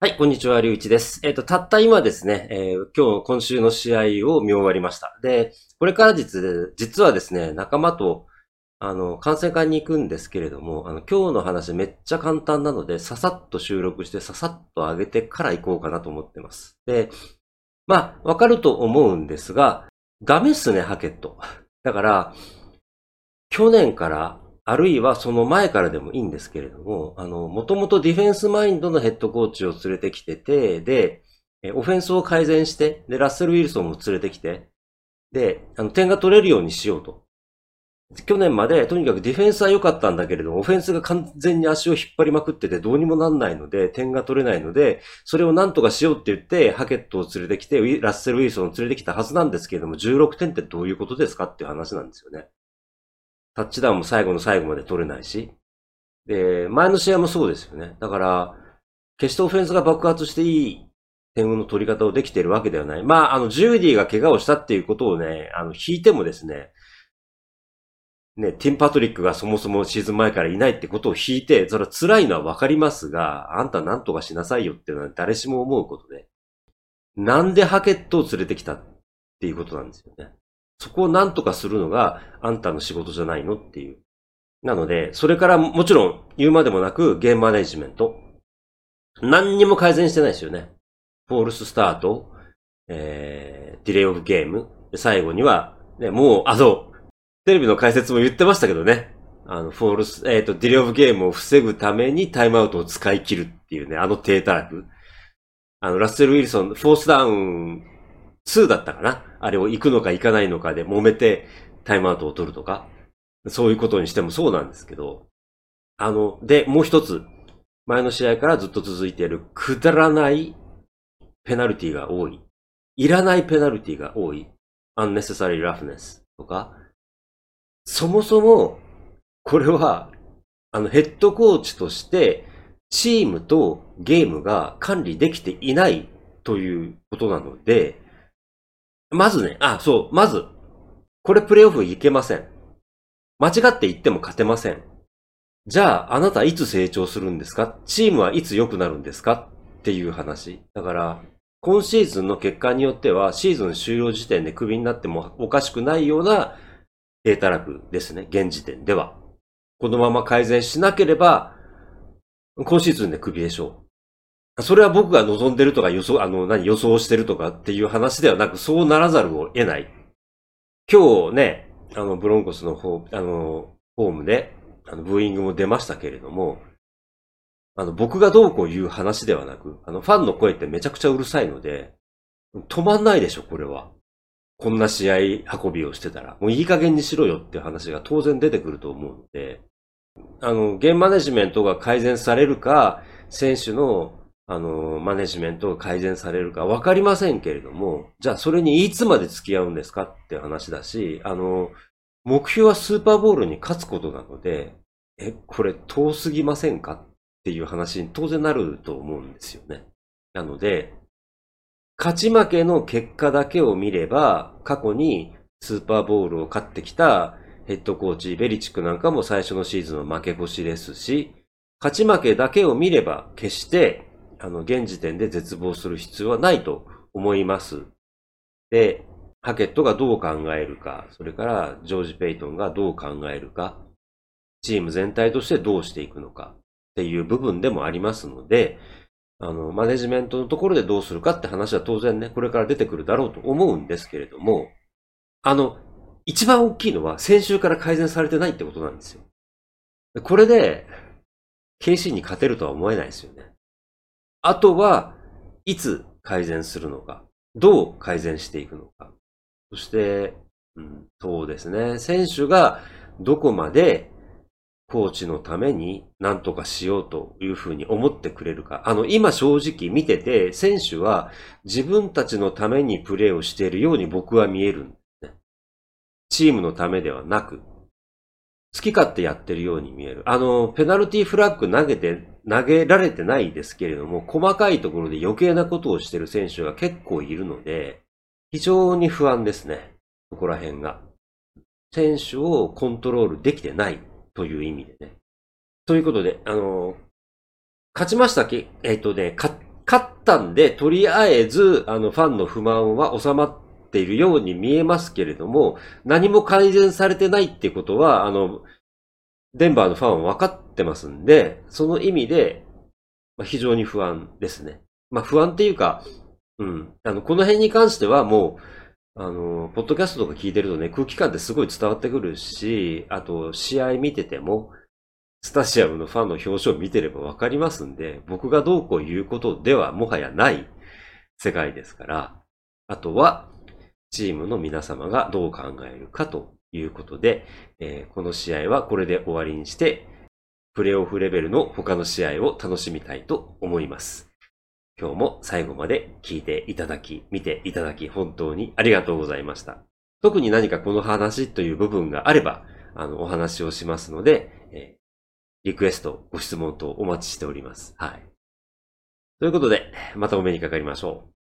はい、こんにちは、りゅういちです。えっ、ー、と、たった今ですね、えー、今日、今週の試合を見終わりました。で、これから実、実はですね、仲間と、あの、観戦会に行くんですけれども、あの、今日の話めっちゃ簡単なので、ささっと収録して、ささっと上げてから行こうかなと思ってます。で、まあ、わかると思うんですが、ダメっすね、ハケット。だから、去年からあるいはその前からでもいいんですけれども、あの、もともとディフェンスマインドのヘッドコーチを連れてきてて、で、オフェンスを改善して、で、ラッセル・ウィルソンも連れてきて、で、あの、点が取れるようにしようと。去年までとにかくディフェンスは良かったんだけれども、オフェンスが完全に足を引っ張りまくっててどうにもなんないので、点が取れないので、それを何とかしようって言って、ハケットを連れてきて、ラッセル・ウィルソンを連れてきたはずなんですけれども、16点ってどういうことですかっていう話なんですよね。タッチダウンも最後の最後まで取れないし。で、前の試合もそうですよね。だから、決してオフェンスが爆発していい点の取り方をできているわけではない。まあ、あの、ジューディが怪我をしたっていうことをね、あの、引いてもですね、ね、ティン・パトリックがそもそもシーズン前からいないってことを引いて、それは辛いのはわかりますが、あんた何とかしなさいよっていうのは誰しも思うことで、なんでハケットを連れてきたっていうことなんですよね。そこを何とかするのがあんたの仕事じゃないのっていう。なので、それからもちろん言うまでもなくゲームマネジメント。何にも改善してないですよね。 false start、えー、 delay of game。最後には、ね、もう、あの、テレビの解説も言ってましたけどね。あの、 false、えっ、ー、と、 delay of game を防ぐためにタイムアウトを使い切るっていうね、あの体たらく。あの、ラッセル・ウィルソン、 fourth down 2だったかな？あれを行くのか行かないのかで揉めてタイムアウトを取るとか、そういうことにしてもそうなんですけど、あの、で、もう一つ、前の試合からずっと続いているくだらないペナルティが多い。いらないペナルティが多い。unnecessary roughness とか、そもそも、これは、あの、ヘッドコーチとして、チームとゲームが管理できていないということなので、まずね、あ、そう、まず、これプレイオフいけません。間違って言っても勝てません。じゃあ、あなたいつ成長するんですか？チームはいつ良くなるんですか？っていう話。だから、今シーズンの結果によっては、シーズン終了時点でクビになってもおかしくないようなデータ楽ですね。現時点では。このまま改善しなければ、今シーズンでクビでしょう。それは僕が望んでるとか予想、あの、何、予想してるとかっていう話ではなく、そうならざるを得ない。今日ね、あの、ブロンコスの方、あの、ホームで、あの、ブーイングも出ましたけれども、あの、僕がどうこう言う話ではなく、あの、ファンの声ってめちゃくちゃうるさいので、止まんないでしょ、これは。こんな試合運びをしてたら。もういい加減にしろよっていう話が当然出てくると思うので、あの、ゲームマネジメントが改善されるか、選手のあの、マネジメントが改善されるかわかりませんけれども、じゃあそれにいつまで付き合うんですかって話だし、あの、目標はスーパーボールに勝つことなので、え、これ遠すぎませんかっていう話に当然なると思うんですよね。なので、勝ち負けの結果だけを見れば、過去にスーパーボールを勝ってきたヘッドコーチ、ベリチックなんかも最初のシーズンは負け越しですし、勝ち負けだけを見れば、決してあの、現時点で絶望する必要はないと思います。で、ハケットがどう考えるか、それからジョージ・ペイトンがどう考えるか、チーム全体としてどうしていくのかっていう部分でもありますので、あの、マネジメントのところでどうするかって話は当然ね、これから出てくるだろうと思うんですけれども、あの、一番大きいのは先週から改善されてないってことなんですよ。これで、KC に勝てるとは思えないですよね。あとは、いつ改善するのか、どう改善していくのか。そして、うん、そうですね、選手がどこまでコーチのために何とかしようというふうに思ってくれるか。あの、今正直見てて、選手は自分たちのためにプレーをしているように僕は見えるんですね。チームのためではなく、好き勝手やってるように見える。あの、ペナルティフラッグ投げて、投げられてないですけれども、細かいところで余計なことをしてる選手が結構いるので、非常に不安ですね。ここら辺が。選手をコントロールできてないという意味でね。ということで、あの、勝ちましたけ、えっ、とね、勝勝ったんで、とりあえず、あの、ファンの不満は収まっっているように見えますけれども、何も改善されてないってことは、あの、デンバーのファンは分かってますんで、その意味で、まあ、非常に不安ですね。まあ不安っていうか、うん。あの、この辺に関してはもう、あの、ポッドキャストとか聞いてるとね、空気感ってすごい伝わってくるし、あと、試合見てても、スタジアムのファンの表情を見てればわかりますんで、僕がどうこう言うことではもはやない世界ですから、あとは、チームの皆様がどう考えるかということで、えー、この試合はこれで終わりにして、プレイオフレベルの他の試合を楽しみたいと思います。今日も最後まで聞いていただき、見ていただき、本当にありがとうございました。特に何かこの話という部分があれば、あの、お話をしますので、えー、リクエスト、ご質問等お待ちしております。はい。ということで、またお目にかかりましょう。